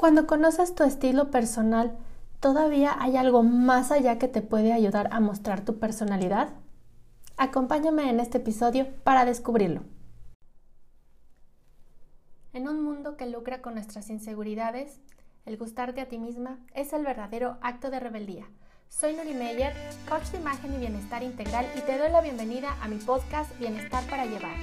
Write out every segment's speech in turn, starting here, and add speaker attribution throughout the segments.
Speaker 1: Cuando conoces tu estilo personal, ¿todavía hay algo más allá que te puede ayudar a mostrar tu personalidad? Acompáñame en este episodio para descubrirlo. En un mundo que lucra con nuestras inseguridades, el gustarte a ti misma es el verdadero acto de rebeldía. Soy Nuri Meyer, coach de imagen y bienestar integral y te doy la bienvenida a mi podcast Bienestar para Llevar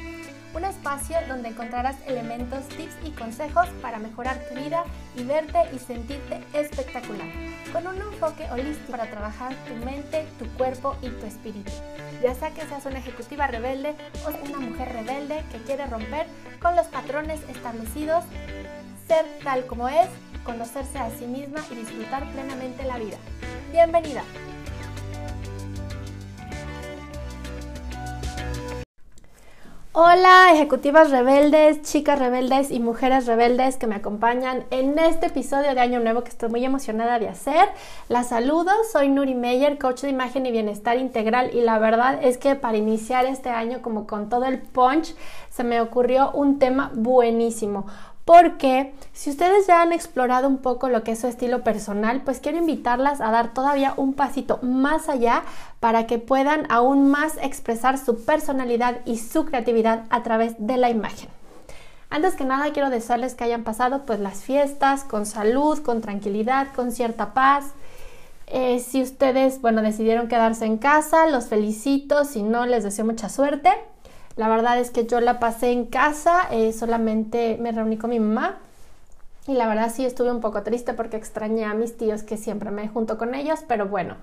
Speaker 1: un espacio donde encontrarás elementos, tips y consejos para mejorar tu vida y verte y sentirte espectacular, con un enfoque holístico para trabajar tu mente, tu cuerpo y tu espíritu. Ya sea que seas una ejecutiva rebelde o una mujer rebelde que quiere romper con los patrones establecidos, ser tal como es, conocerse a sí misma y disfrutar plenamente la vida. Bienvenida. Hola, ejecutivas rebeldes, chicas rebeldes y mujeres rebeldes que me acompañan en este episodio de Año Nuevo que estoy muy emocionada de hacer. Las saludo, soy Nuri Meyer, coach de imagen y bienestar integral y la verdad es que para iniciar este año como con todo el punch se me ocurrió un tema buenísimo porque si ustedes ya han explorado un poco lo que es su estilo personal, pues quiero invitarlas a dar todavía un pasito más allá para que puedan aún más expresar su personalidad y su creatividad a través de la imagen. Antes que nada quiero desearles que hayan pasado pues las fiestas con salud, con tranquilidad, con cierta paz. Eh, si ustedes, bueno, decidieron quedarse en casa, los felicito, si no, les deseo mucha suerte. La verdad es que yo la pasé en casa, eh, solamente me reuní con mi mamá y la verdad sí estuve un poco triste porque extrañé a mis tíos que siempre me junto con ellos, pero bueno,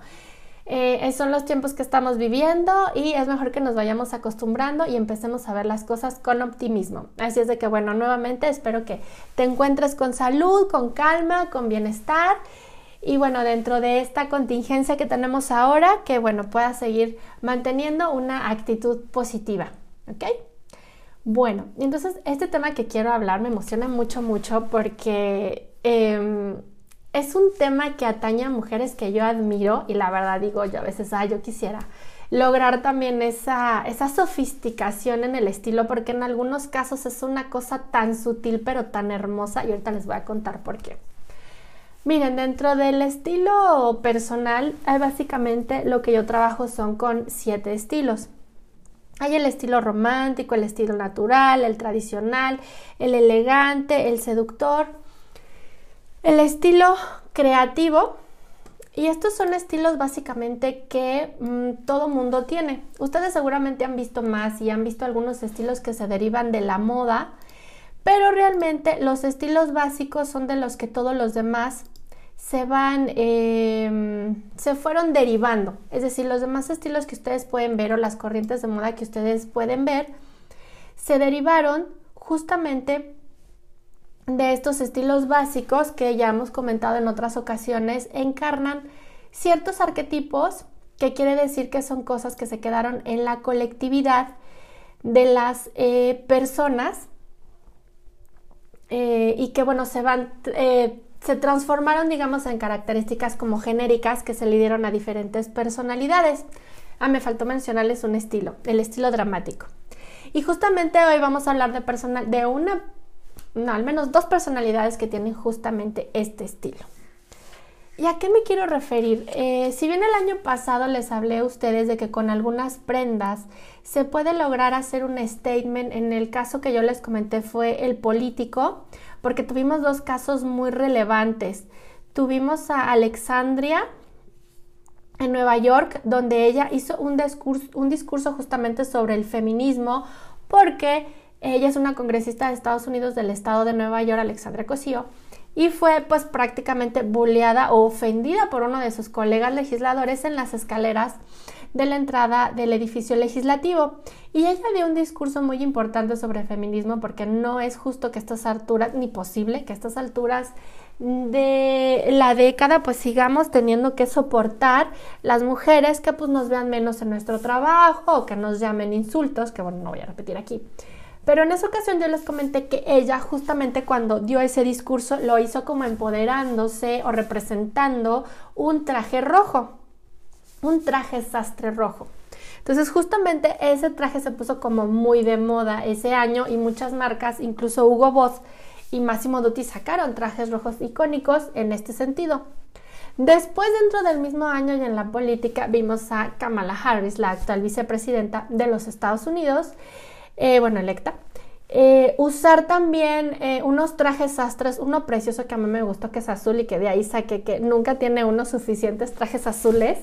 Speaker 1: eh, son los tiempos que estamos viviendo y es mejor que nos vayamos acostumbrando y empecemos a ver las cosas con optimismo. Así es de que bueno, nuevamente espero que te encuentres con salud, con calma, con bienestar. Y bueno, dentro de esta contingencia que tenemos ahora, que bueno, puedas seguir manteniendo una actitud positiva. ¿Ok? Bueno, entonces este tema que quiero hablar me emociona mucho, mucho porque em, es un tema que atañe a mujeres que yo admiro y la verdad digo yo a veces, ah, yo quisiera lograr también esa, esa sofisticación en el estilo porque en algunos casos es una cosa tan sutil pero tan hermosa y ahorita les voy a contar por qué. Miren, dentro del estilo personal, básicamente lo que yo trabajo son con siete estilos. Hay el estilo romántico, el estilo natural, el tradicional, el elegante, el seductor, el estilo creativo. Y estos son estilos básicamente que mm, todo mundo tiene. Ustedes seguramente han visto más y han visto algunos estilos que se derivan de la moda, pero realmente los estilos básicos son de los que todos los demás se van, em, se fueron derivando. Es decir, los demás estilos que ustedes pueden ver o las corrientes de moda que ustedes pueden ver, se derivaron justamente de estos estilos básicos que ya hemos comentado en otras ocasiones, encarnan ciertos arquetipos que quiere decir que son cosas que se quedaron en la colectividad de las eh, personas eh, y que bueno se van eh, se transformaron, digamos, en características como genéricas que se le dieron a diferentes personalidades. Ah, me faltó mencionarles un estilo, el estilo dramático. Y justamente hoy vamos a hablar de, personal, de una, no, al menos dos personalidades que tienen justamente este estilo. ¿Y a qué me quiero referir? Eh, si bien el año pasado les hablé a ustedes de que con algunas prendas se puede lograr hacer un statement, en el caso que yo les comenté fue el político, porque tuvimos dos casos muy relevantes. Tuvimos a Alexandria en Nueva York, donde ella hizo un discurso, un discurso justamente sobre el feminismo, porque ella es una congresista de Estados Unidos del estado de Nueva York, Alexandria Cosío y fue pues prácticamente bulleada o ofendida por uno de sus colegas legisladores en las escaleras de la entrada del edificio legislativo. Y ella dio un discurso muy importante sobre feminismo porque no es justo que estas alturas, ni posible que a estas alturas de la década pues sigamos teniendo que soportar las mujeres que pues nos vean menos en nuestro trabajo o que nos llamen insultos, que bueno, no voy a repetir aquí. Pero en esa ocasión yo les comenté que ella justamente cuando dio ese discurso lo hizo como empoderándose o representando un traje rojo, un traje sastre rojo. Entonces justamente ese traje se puso como muy de moda ese año y muchas marcas, incluso Hugo Boss, y Massimo Dutti sacaron trajes rojos icónicos en este sentido. Después, dentro del mismo año y en la política, vimos a Kamala Harris, la actual vicepresidenta de los Estados Unidos, eh, bueno, electa, eh, usar también eh, unos trajes sastres, uno precioso que a mí me gustó que es azul y que de ahí saqué que nunca tiene unos suficientes trajes azules,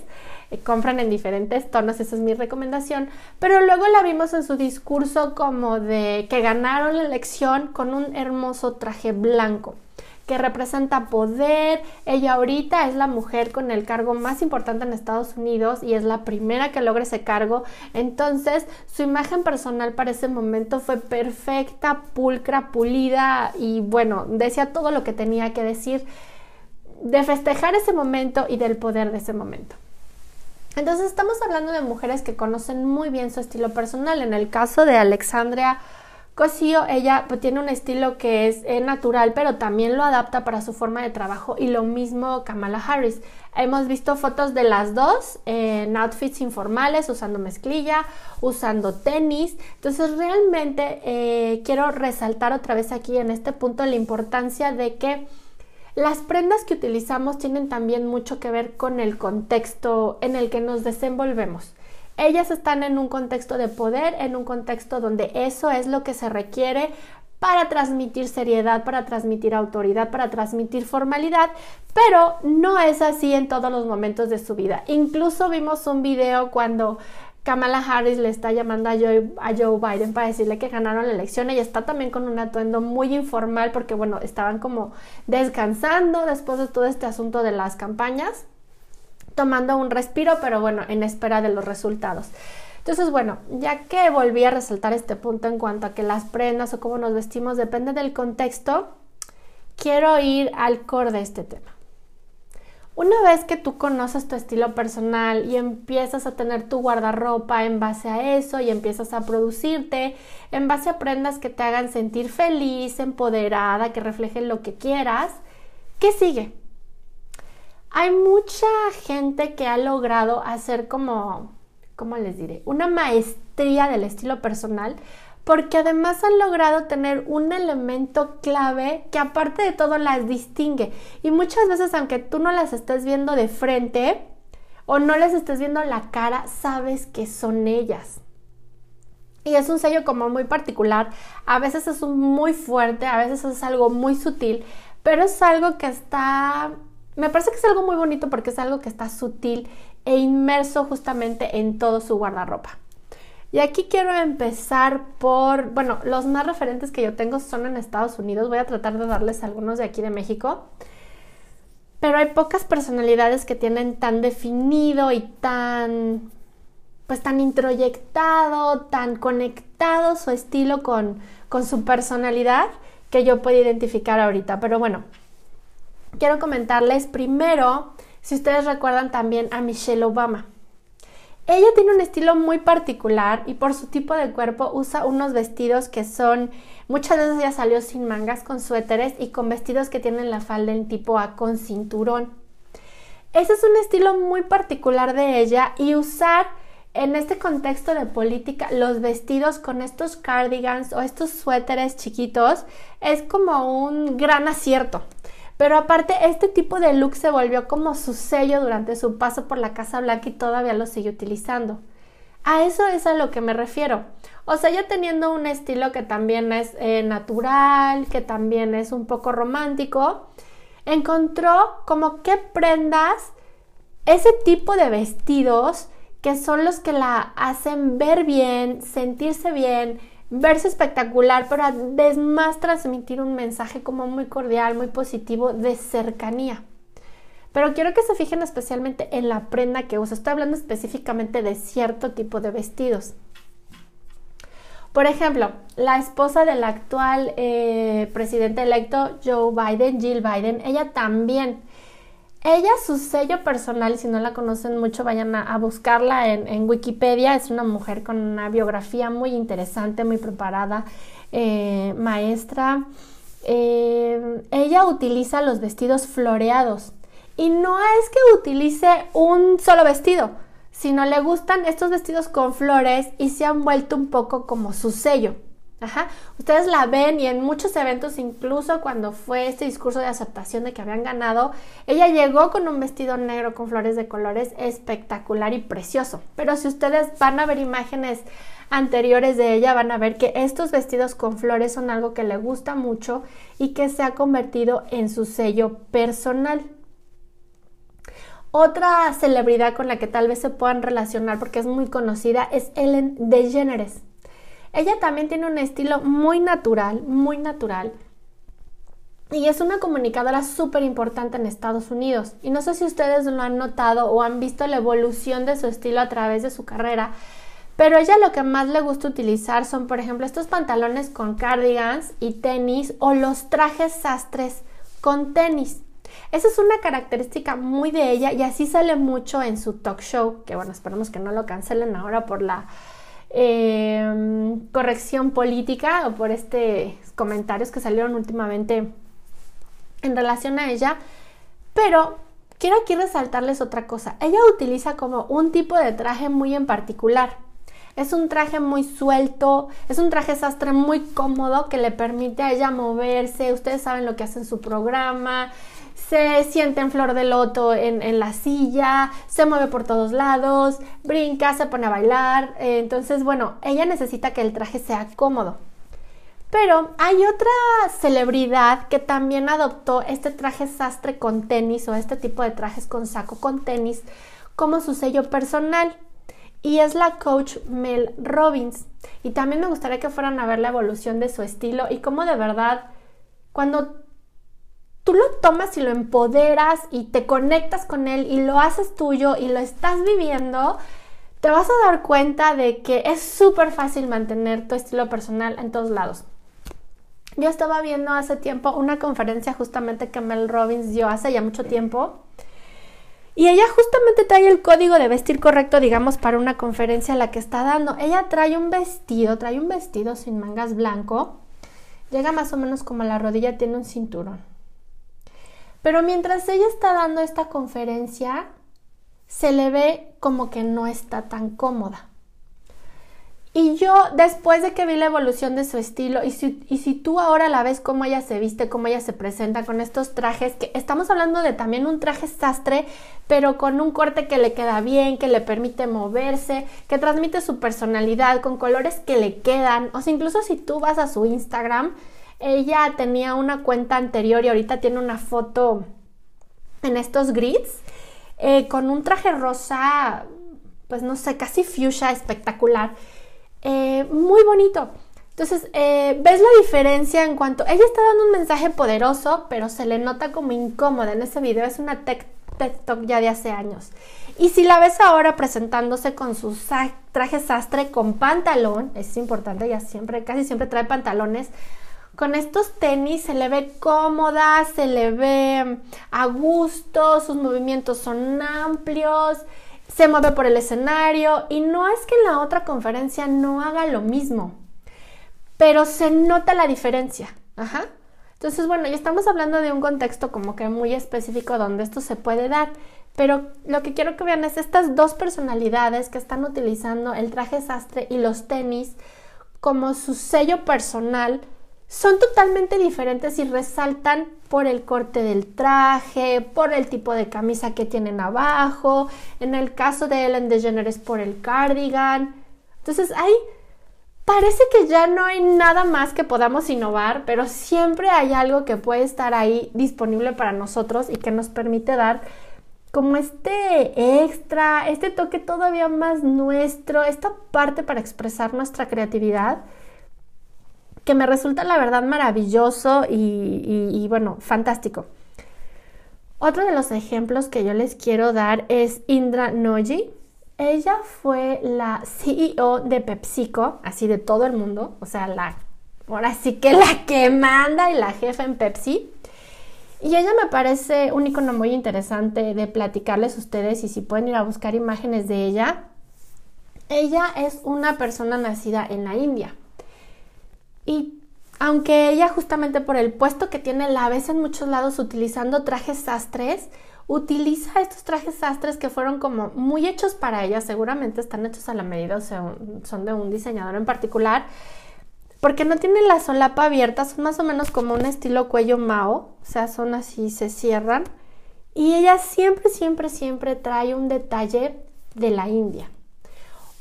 Speaker 1: compran en diferentes tonos, esa es mi recomendación, pero luego la vimos en su discurso como de que ganaron la elección con un hermoso traje blanco que representa poder. Ella ahorita es la mujer con el cargo más importante en Estados Unidos y es la primera que logra ese cargo. Entonces, su imagen personal para ese momento fue perfecta, pulcra, pulida y bueno, decía todo lo que tenía que decir de festejar ese momento y del poder de ese momento. Entonces estamos hablando de mujeres que conocen muy bien su estilo personal. En el caso de Alexandria Cosío, ella pues, tiene un estilo que es eh, natural, pero también lo adapta para su forma de trabajo y lo mismo Kamala Harris. Hemos visto fotos de las dos en outfits informales, usando mezclilla, usando tenis. Entonces realmente eh, quiero resaltar otra vez aquí en este punto la importancia de que las prendas que utilizamos tienen también mucho que ver con el contexto en el que nos desenvolvemos. Ellas están en un contexto de poder, en un contexto donde eso es lo que se requiere para transmitir seriedad, para transmitir autoridad, para transmitir formalidad, pero no es así en todos los momentos de su vida. Incluso vimos un video cuando Kamala Harris le está llamando a Joe, a Joe, Biden para decirle que ganaron la elección. Ella está también con un atuendo muy informal porque, bueno, estaban como descansando después de todo este asunto de las campañas tomando un respiro, pero bueno, en espera de los resultados. Entonces, bueno, ya que volví a resaltar este punto en cuanto a que las prendas o cómo nos vestimos depende del contexto, quiero ir al core de este tema. Una vez que tú conoces tu estilo personal y empiezas a tener tu guardarropa en base a eso y empiezas a producirte en base a prendas que te hagan sentir feliz, empoderada, que reflejen lo que quieras, ¿qué sigue? Hay mucha gente que ha logrado hacer como, ¿cómo les diré? Una maestría del estilo personal porque además han logrado tener un elemento clave que aparte de todo las distingue. Y muchas veces, aunque tú no las estés viendo de frente o no les estés viendo la cara, sabes que son ellas. Y es un sello como muy particular, a veces es muy fuerte, a veces es algo muy sutil, pero es algo que está me parece que es algo muy bonito porque es algo que está sutil e inmerso justamente en todo su guardarropa. Y aquí quiero empezar por, bueno, los más referentes que yo tengo son en Estados Unidos. Voy a tratar de darles algunos de aquí de México. Pero hay pocas personalidades que tienen tan definido y tan, pues tan introyectado, tan conectado su estilo con, con su personalidad que yo puedo identificar ahorita. Pero bueno, quiero comentarles primero, si ustedes recuerdan también a Michelle Obama. Ella tiene un estilo muy particular y por su tipo de cuerpo usa unos vestidos que son, muchas veces ella salió sin mangas, con suéteres y con vestidos que tienen la falda en tipo A con cinturón. Ese es un estilo muy particular de ella y usar en este contexto de política los vestidos con estos cardigans o estos suéteres chiquitos es como un gran acierto. Pero aparte, este tipo de look se volvió como su sello durante su paso por la Casa Blanca y todavía lo sigue utilizando. A eso es a lo que me refiero. O sea, ya teniendo un estilo que también es eh, natural, que también es un poco romántico, encontró como qué prendas, ese tipo de vestidos que son los que la hacen ver bien, sentirse bien, verse espectacular, pero además transmitir un mensaje como muy cordial, muy positivo de cercanía. Pero quiero que se fijen especialmente en la prenda que usa. Estoy hablando específicamente de cierto tipo de vestidos. Por ejemplo, la esposa del actual eh, presidente electo Joe Biden, Jill Biden, ella también ella, su sello personal, si no la conocen mucho, vayan a, buscarla en, Wikipedia. Es una mujer con una biografía muy interesante, muy preparada, eh, maestra. Eh, ella utiliza los vestidos floreados. Y no es que utilice un solo vestido, sino le gustan estos vestidos con flores y se han vuelto un poco como su sello. Ajá. Ustedes la ven y en muchos eventos, incluso cuando fue este discurso de aceptación de que habían ganado, ella llegó con un vestido negro con flores de colores espectacular y precioso. Pero si ustedes van a ver imágenes anteriores de ella, van a ver que estos vestidos con flores son algo que le gusta mucho y que se ha convertido en su sello personal. Otra celebridad con la que tal vez se puedan relacionar porque es muy conocida es Ellen DeGeneres. Ella también tiene un estilo muy natural, muy natural. Y es una comunicadora súper importante en Estados Unidos. Y no sé si ustedes lo han notado o han visto la evolución de su estilo a través de su carrera. Pero ella lo que más le gusta utilizar son, por ejemplo, estos pantalones con cardigans y tenis o los trajes sastres con tenis. Esa es una característica muy de ella y así sale mucho en su talk show, que bueno, esperemos que no lo cancelen ahora por la Em, corrección política o por estos comentarios que salieron últimamente en relación a ella, pero quiero aquí resaltarles otra cosa. Ella utiliza como un tipo de traje muy en particular. Es un traje muy suelto, es un traje sastre muy cómodo que le permite a ella moverse. Ustedes saben lo que hace en su programa, se siente en flor de loto en, la silla, se mueve por todos lados, brinca, se pone a bailar. Eh, entonces, bueno, ella necesita que el traje sea cómodo. Pero hay otra celebridad que también adoptó este traje sastre con tenis o este tipo de trajes con saco con tenis como su sello personal. Y es la coach Mel Robbins. Y también me gustaría que fueran a ver la evolución de su estilo y cómo de verdad, cuando tú lo tomas y lo empoderas y te conectas con él y lo haces tuyo y lo estás viviendo, te vas a dar cuenta de que es súper fácil mantener tu estilo personal en todos lados. Yo estaba viendo hace tiempo una conferencia justamente que Mel Robbins dio hace ya mucho tiempo. Y ella justamente trae el código de vestir correcto, digamos, para una conferencia a la que está dando. Ella trae un vestido, trae un vestido sin mangas blanco. Llega más o menos como a la rodilla, tiene un cinturón. Pero mientras ella está dando esta conferencia, se le ve como que no está tan cómoda. Y yo, después de que vi la evolución de su estilo, y si, y si, tú ahora la ves cómo ella se viste, cómo ella se presenta con estos trajes, que estamos hablando de también un traje sastre, pero con un corte que le queda bien, que le permite moverse, que transmite su personalidad, con colores que le quedan, o sea, incluso si tú vas a su Instagram, ella tenía una cuenta anterior y ahorita tiene una foto en estos grids eh, con un traje rosa, pues no sé, casi fuchsia espectacular. Eh, muy bonito. Entonces, eh, ves la diferencia en cuanto ella está dando un mensaje poderoso, pero se le nota como incómoda en ese video. Es una tech, Talk ya de hace años. Y si la ves ahora presentándose con su traje sastre con pantalón, es importante, ella siempre, casi siempre trae pantalones, con estos tenis se le ve cómoda, se le ve a gusto, sus movimientos son amplios, se mueve por el escenario y no es que en la otra conferencia no haga lo mismo, pero se nota la diferencia. Ajá. Entonces, bueno, ya estamos hablando de un contexto como que muy específico donde esto se puede dar, pero lo que quiero que vean es estas dos personalidades que están utilizando el traje sastre y los tenis como su sello personal son totalmente diferentes y resaltan por el corte del traje, por el tipo de camisa que tienen abajo, en el caso de Ellen DeGeneres por el cardigan. Entonces ahí parece que ya no hay nada más que podamos innovar, pero siempre hay algo que puede estar ahí disponible para nosotros y que nos permite dar como este extra, este toque todavía más nuestro, esta parte para expresar nuestra creatividad que me resulta la verdad maravilloso y, bueno, fantástico. Otro de los ejemplos que yo les quiero dar es Indra Noji. Ella fue la CEO de PepsiCo, así de todo el mundo, o sea, la, ahora sí que la que manda y la jefa en Pepsi. Y ella me parece un icono muy interesante de platicarles a ustedes y si pueden ir a buscar imágenes de ella. Ella es una persona nacida en la India. Y aunque ella justamente por el puesto que tiene la ves en muchos lados utilizando trajes sastres, utiliza estos trajes sastres que fueron como muy hechos para ella, seguramente están hechos a la medida, o sea, son de un diseñador en particular, porque no tienen la solapa abierta, son más o menos como un estilo cuello mao, o sea, son así, se cierran. Y ella siempre, siempre, siempre trae un detalle de la India.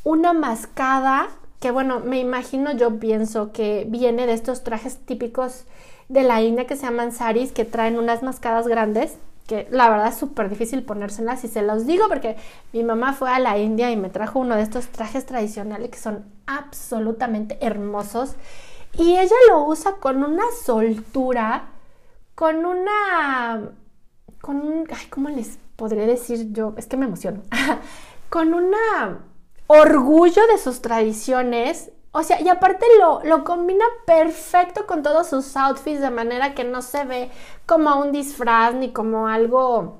Speaker 1: Una mascada que, bueno, me imagino, yo pienso que viene de estos trajes típicos de la India que se llaman saris, que traen unas mascadas grandes, que la verdad es súper difícil ponérselas y se los digo porque mi mamá fue a la India y me trajo uno de estos trajes tradicionales que son absolutamente hermosos y ella lo usa con una soltura, con una, con un, ay, ¿cómo les podría decir yo? Es que me emociono, con una orgullo de sus tradiciones o sea, y aparte lo, lo, combina perfecto con todos sus outfits de manera que no se ve como un disfraz ni como algo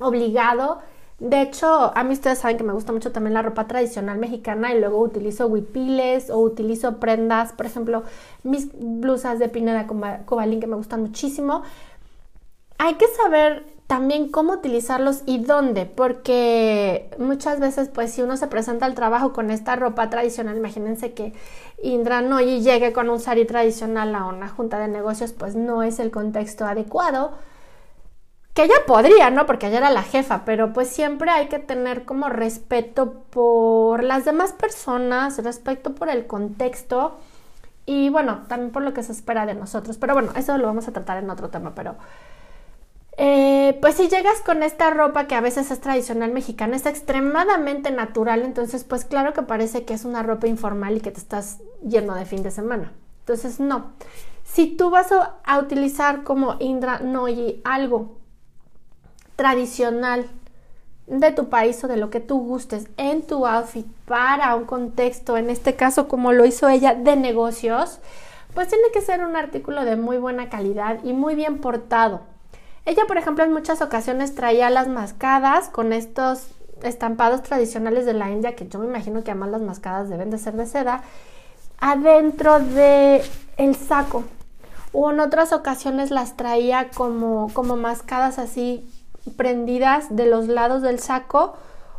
Speaker 1: obligado. De hecho, a mí ustedes saben que me gusta mucho también la ropa tradicional mexicana y luego utilizo huipiles o utilizo prendas, por ejemplo, mis blusas de Pineda Cobalín que me gustan muchísimo. Hay que saber también cómo utilizarlos y dónde, porque muchas veces pues si uno se presenta al trabajo con esta ropa tradicional, imagínense que Indra no llegue con un sari tradicional a una junta de negocios, pues no es el contexto adecuado. Que ella podría, ¿no? Porque ella era la jefa, pero pues siempre hay que tener como respeto por las demás personas, respeto por el contexto y bueno, también por lo que se espera de nosotros. Pero bueno, eso lo vamos a tratar en otro tema, pero... Eh, pues si llegas con esta ropa que a veces es tradicional mexicana, es extremadamente natural, entonces pues claro que parece que es una ropa informal y que te estás yendo de fin de semana. Entonces no. Si tú vas a, utilizar como Indra Noyi algo tradicional de tu país o de lo que tú gustes en tu outfit para un contexto, en este caso como lo hizo ella de negocios, pues tiene que ser un artículo de muy buena calidad y muy bien portado ella, por ejemplo, en muchas ocasiones traía las mascadas con estos estampados tradicionales de la India, que yo me imagino que además las mascadas deben de ser de seda, adentro de el saco. O en otras ocasiones las traía como, como mascadas así prendidas de los lados del saco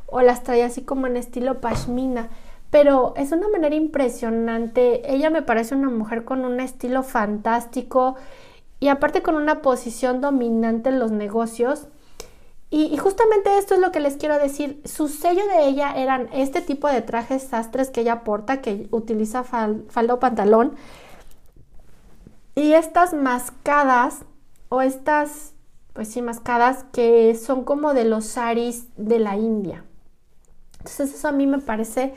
Speaker 1: o las traía así como en estilo pashmina. Pero es una manera impresionante. Ella me parece una mujer con un estilo fantástico y aparte con una posición dominante en los negocios. Y, justamente esto es lo que les quiero decir. Su sello de ella eran este tipo de trajes sastres que ella porta, que utiliza falda o pantalón. Y estas mascadas, o estas, pues sí, mascadas que son como de los saris de la India. Entonces eso a mí me parece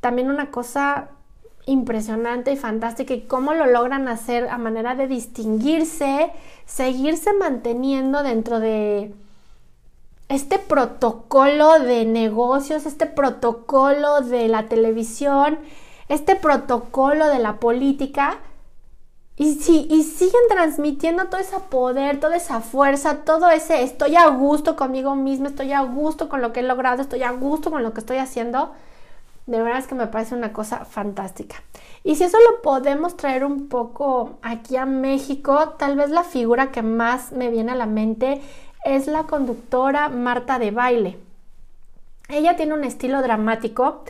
Speaker 1: también una cosa impresionante y fantástica y cómo lo logran hacer a manera de distinguirse, seguirse manteniendo dentro de este protocolo de negocios, este protocolo de la televisión, este protocolo de la política. Y, sí, y siguen transmitiendo todo ese poder, toda esa fuerza, todo ese estoy a gusto conmigo mismo, estoy a gusto con lo que he logrado, estoy a gusto con lo que estoy haciendo de verdad es que me parece una cosa fantástica. Y si eso lo podemos traer un poco aquí a México, tal vez la figura que más me viene a la mente es la conductora Marta de baile. Ella tiene un estilo dramático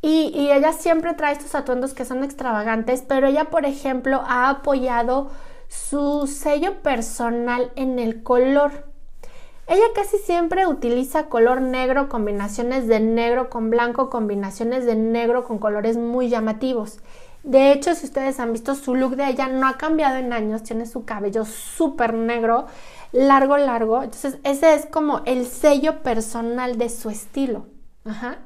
Speaker 1: y, y ella siempre trae estos atuendos que son extravagantes, pero ella, por ejemplo, ha apoyado su sello personal en el color. Ella casi siempre utiliza color negro, combinaciones de negro con blanco, combinaciones de negro con colores muy llamativos. De hecho, si ustedes han visto su look de ella, no ha cambiado en años, tiene su cabello súper negro, largo, largo. Entonces, ese es como el sello personal de su estilo. Ajá.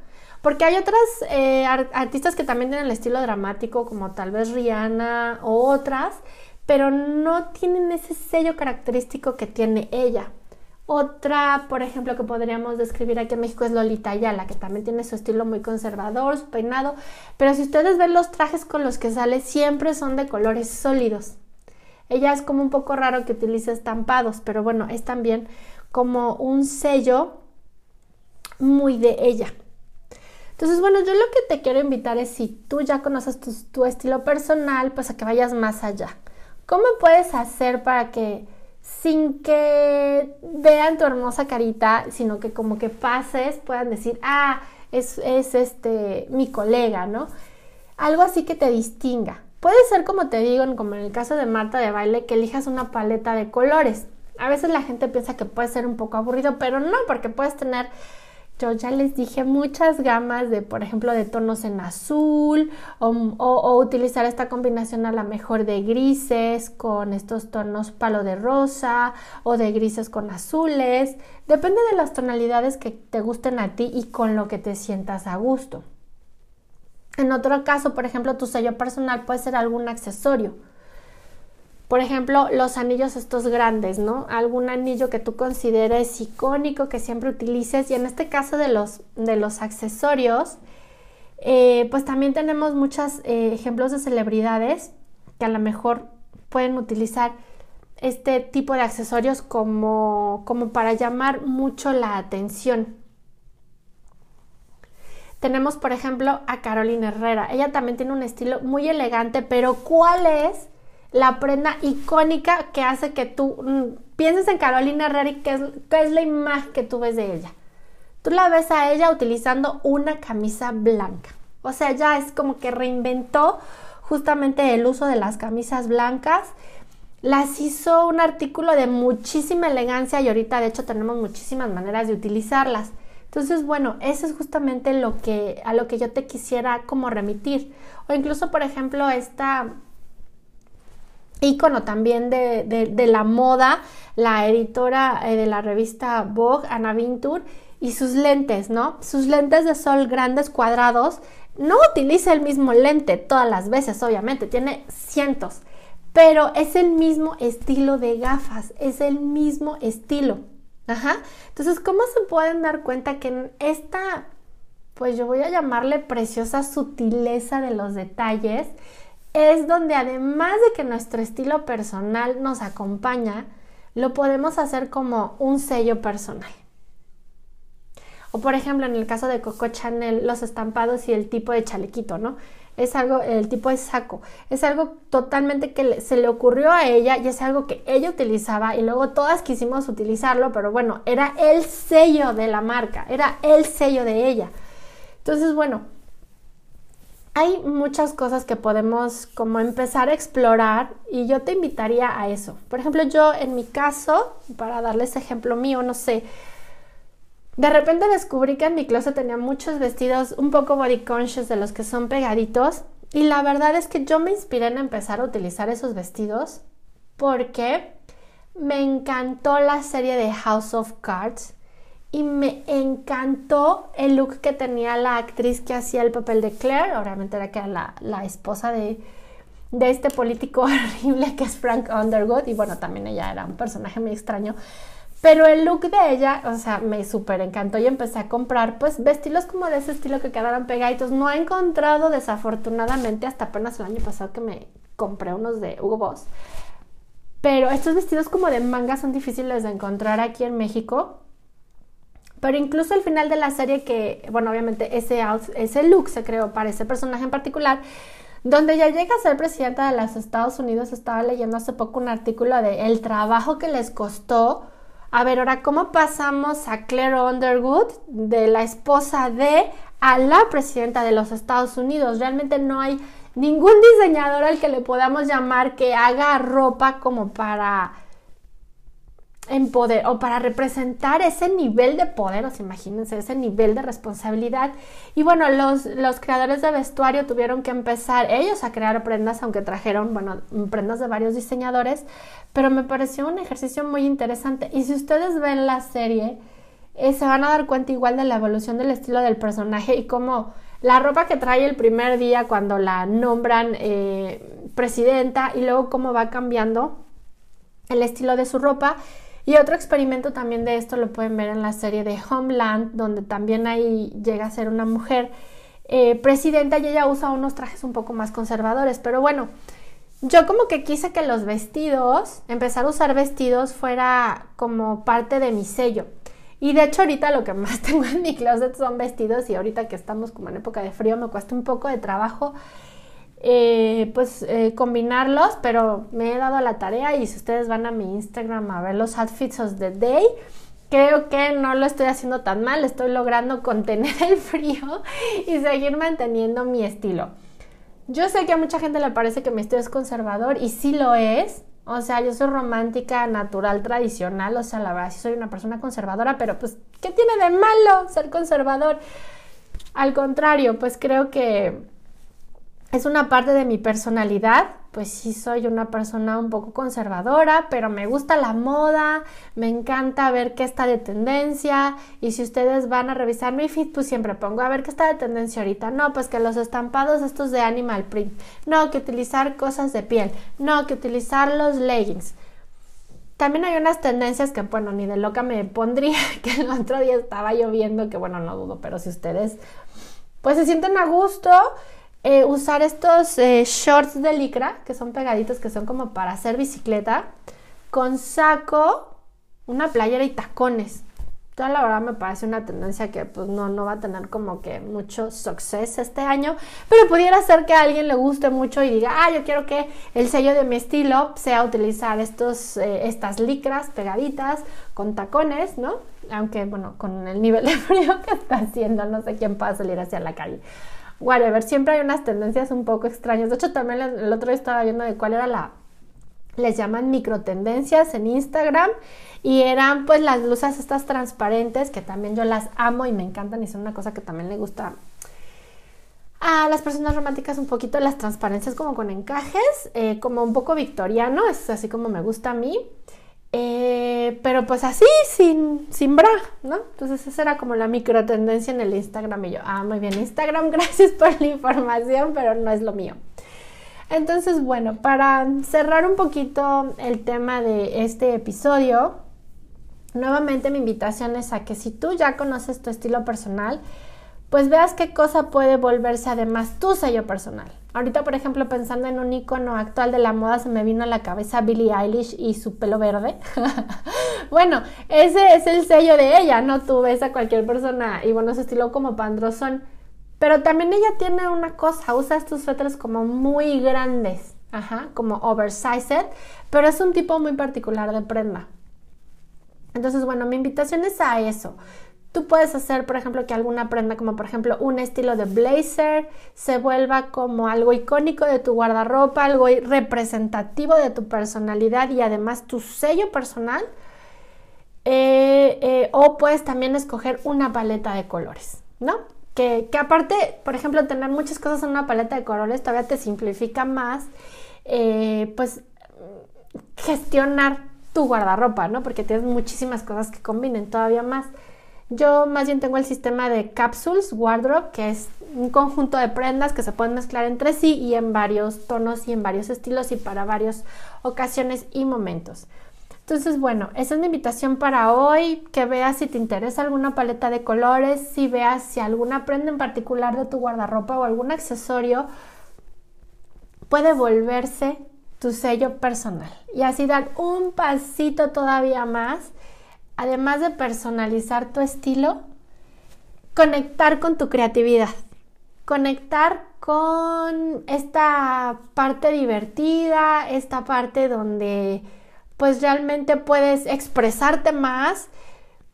Speaker 1: Porque hay otras eh, artistas que también tienen el estilo dramático, como tal vez Rihanna o otras, pero no tienen ese sello característico que tiene ella. Otra, por ejemplo, que podríamos describir aquí en México es Lolita Ayala, que también tiene su estilo muy conservador, su peinado, pero si ustedes ven los trajes con los que sale, siempre son de colores sólidos. Ella es como un poco raro que utilice estampados, pero bueno, es también como un sello muy de ella. Entonces, bueno, yo lo que te quiero invitar es si tú ya conoces tu, tu estilo personal, pues a que vayas más allá. ¿Cómo puedes hacer para que sin que vean tu hermosa carita, sino que como que pases, puedan decir, ah, es, es este mi colega, ¿no? Algo así que te distinga. Puede ser como te digo, como en el caso de Marta de baile, que elijas una paleta de colores. A veces la gente piensa que puede ser un poco aburrido, pero no, porque puedes tener yo ya les dije muchas gamas de, por ejemplo, de tonos en azul o, utilizar esta combinación a la mejor de grises con estos tonos palo de rosa o de grises con azules. Depende de las tonalidades que te gusten a ti y con lo que te sientas a gusto. En otro caso, por ejemplo, tu sello personal puede ser algún accesorio por ejemplo, los anillos estos grandes, ¿no? Algún anillo que tú consideres icónico, que siempre utilices. Y en este caso de los, de los accesorios, eh, pues también tenemos muchos eh, ejemplos de celebridades que a lo mejor pueden utilizar este tipo de accesorios como, como para llamar mucho la atención. Tenemos, por ejemplo, a Carolina Herrera. Ella también tiene un estilo muy elegante, pero ¿cuál es? La prenda icónica que hace que tú mm, pienses en Carolina Herrera y qué es, es la imagen que tú ves de ella. Tú la ves a ella utilizando una camisa blanca. O sea, ya es como que reinventó justamente el uso de las camisas blancas. Las hizo un artículo de muchísima elegancia y ahorita de hecho tenemos muchísimas maneras de utilizarlas. Entonces, bueno, eso es justamente lo que a lo que yo te quisiera como remitir. O incluso, por ejemplo, esta ícono también de, la moda, la editora eh, de la revista Vogue, Ana Vintur, y sus lentes, ¿no? Sus lentes de sol grandes cuadrados. No utiliza el mismo lente todas las veces, obviamente, tiene cientos, pero es el mismo estilo de gafas, es el mismo estilo. Ajá. Entonces, ¿cómo se pueden dar cuenta que en esta, pues yo voy a llamarle preciosa sutileza de los detalles, es donde además de que nuestro estilo personal nos acompaña, lo podemos hacer como un sello personal. O por ejemplo, en el caso de Coco Chanel, los estampados y el tipo de chalequito, ¿no? Es algo, el tipo de saco, es algo totalmente que se le ocurrió a ella y es algo que ella utilizaba y luego todas quisimos utilizarlo, pero bueno, era el sello de la marca, era el sello de ella. Entonces, bueno, hay muchas cosas que podemos como empezar a explorar y yo te invitaría a eso. Por ejemplo, yo en mi caso, para darles ejemplo mío, no sé, de repente descubrí que en mi closet tenía muchos vestidos un poco body conscious de los que son pegaditos y la verdad es que yo me inspiré en empezar a utilizar esos vestidos porque me encantó la serie de House of Cards y me encantó el look que tenía la actriz que hacía el papel de Claire, obviamente era que era la, esposa de, de, este político horrible que es Frank Underwood y bueno, también ella era un personaje muy extraño. Pero el look de ella, o sea, me súper encantó y empecé a comprar pues vestidos como de ese estilo que quedaran pegaditos. No he encontrado desafortunadamente hasta apenas el año pasado que me compré unos de Hugo Boss. Pero estos vestidos como de manga son difíciles de encontrar aquí en México. Pero incluso al final de la serie que, bueno, obviamente ese, ese look se creó para ese personaje en particular, donde ya llega a ser presidenta de los Estados Unidos, estaba leyendo hace poco un artículo de el trabajo que les costó. A ver, ahora, ¿cómo pasamos a Claire Underwood, de la esposa de, a la presidenta de los Estados Unidos? Realmente no hay ningún diseñador al que le podamos llamar que haga ropa como para en poder o para representar ese nivel de poder, o sea, imagínense ese nivel de responsabilidad. Y bueno, los, los creadores de vestuario tuvieron que empezar ellos a crear prendas, aunque trajeron, bueno, prendas de varios diseñadores, pero me pareció un ejercicio muy interesante. Y si ustedes ven la serie, eh, se van a dar cuenta igual de la evolución del estilo del personaje y cómo la ropa que trae el primer día cuando la nombran eh, presidenta y luego cómo va cambiando el estilo de su ropa y otro experimento también de esto lo pueden ver en la serie de Homeland, donde también ahí llega a ser una mujer eh, presidenta y ella usa unos trajes un poco más conservadores. Pero bueno, yo como que quise que los vestidos, empezar a usar vestidos fuera como parte de mi sello. Y de hecho ahorita lo que más tengo en mi closet son vestidos y ahorita que estamos como en época de frío me cuesta un poco de trabajo eh, pues eh, combinarlos, pero me he dado la tarea y si ustedes van a mi Instagram a ver los outfits of the day, creo que no lo estoy haciendo tan mal, estoy logrando contener el frío y seguir manteniendo mi estilo. Yo sé que a mucha gente le parece que mi estilo es conservador y sí lo es. O sea, yo soy romántica, natural, tradicional. O sea, la verdad, sí soy una persona conservadora, pero pues, ¿qué tiene de malo ser conservador? Al contrario, pues creo que es una parte de mi personalidad pues sí soy una persona un poco conservadora, pero me gusta la moda, me encanta ver qué está de tendencia y si ustedes van a revisar mi feed, pues siempre pongo a ver qué está de tendencia ahorita. No, pues que los estampados estos de animal print, no, que utilizar cosas de piel, no, que utilizar los leggings. También hay unas tendencias que, bueno, ni de loca me pondría, que el otro día estaba lloviendo, que bueno, no dudo, pero si ustedes pues se sienten a gusto eh, usar estos eh, shorts de licra, que son pegaditos, que son como para hacer bicicleta, con saco, una playera y tacones. Toda la verdad me parece una tendencia que pues no, no va a tener como que mucho success este año, pero pudiera ser que a alguien le guste mucho y diga, ah, yo quiero que el sello de mi estilo sea utilizar estos, eh, estas licras pegaditas con tacones, ¿no? Aunque bueno, con el nivel de frío que está haciendo, no sé quién pueda salir hacia la calle whatever, siempre hay unas tendencias un poco extrañas. De hecho, también el otro día estaba viendo de cuál era la, les llaman microtendencias en Instagram y eran pues las blusas estas transparentes que también yo las amo y me encantan y son una cosa que también le gusta a las personas románticas un poquito las transparencias como con encajes, eh, como un poco victoriano, es así como me gusta a mí. Eh, pero pues así, sin, sin bra, ¿no? Entonces esa era como la micro tendencia en el Instagram y yo, ah, muy bien, Instagram, gracias por la información, pero no es lo mío. Entonces, bueno, para cerrar un poquito el tema de este episodio, nuevamente mi invitación es a que si tú ya conoces tu estilo personal, pues veas qué cosa puede volverse además tu sello personal. Ahorita, por ejemplo, pensando en un icono actual de la moda, se me vino a la cabeza Billie Eilish y su pelo verde. bueno, ese es el sello de ella, no tú ves a cualquier persona y bueno, se estilo como pandrosón. Pero también ella tiene una cosa, usa estos suéteres como muy grandes, ajá, como oversized, pero es un tipo muy particular de prenda. Entonces, bueno, mi invitación es a eso. Tú puedes hacer, por ejemplo, que alguna prenda, como por ejemplo un estilo de blazer, se vuelva como algo icónico de tu guardarropa, algo representativo de tu personalidad y además tu sello personal. Eh, eh, o puedes también escoger una paleta de colores, ¿no? Que, aparte, por ejemplo, tener muchas cosas en una paleta de colores todavía te simplifica más, eh, pues, gestionar tu guardarropa, ¿no? Porque tienes muchísimas cosas que combinen todavía más. Yo más bien tengo el sistema de capsules wardrobe, que es un conjunto de prendas que se pueden mezclar entre sí y en varios tonos y en varios estilos y para varias ocasiones y momentos. Entonces, bueno, esa es mi invitación para hoy, que veas si te interesa alguna paleta de colores, si veas si alguna prenda en particular de tu guardarropa o algún accesorio puede volverse tu sello personal y así dar un pasito todavía más además de personalizar tu estilo, conectar con tu creatividad, conectar con esta parte divertida, esta parte donde pues realmente puedes expresarte más,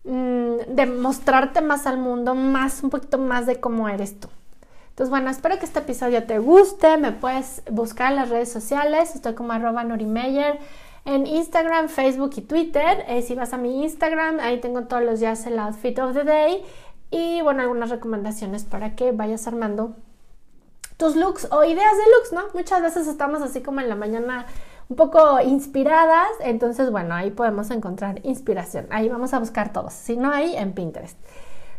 Speaker 1: mm, demostrarte más al mundo, más un poquito más de cómo eres tú. Entonces, bueno, espero que este episodio te guste. Me puedes buscar en las redes sociales. Estoy como arroba Norimeyer en Instagram, Facebook y Twitter. Eh, si vas a mi Instagram, ahí tengo todos los días el outfit of the day y bueno, algunas recomendaciones para que vayas armando tus looks o ideas de looks, ¿no? Muchas veces estamos así como en la mañana un poco inspiradas, entonces bueno, ahí podemos encontrar inspiración. Ahí vamos a buscar todos, si no hay en Pinterest.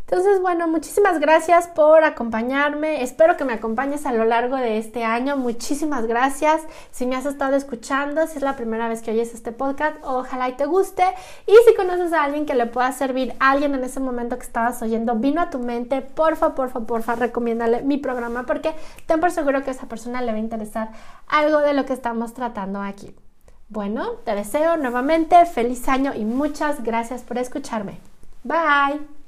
Speaker 1: Entonces, bueno, muchísimas gracias por acompañarme. Espero que me acompañes a lo largo de este año. Muchísimas gracias. Si me has estado escuchando, si es la primera vez que oyes este podcast, ojalá y te guste. Y si conoces a alguien que le pueda servir, a alguien en ese momento que estabas oyendo, vino a tu mente, porfa, porfa, porfa, recomiéndale mi programa porque ten por seguro que a esa persona le va a interesar algo de lo que estamos tratando aquí. Bueno, te deseo nuevamente feliz año y muchas gracias por escucharme. Bye.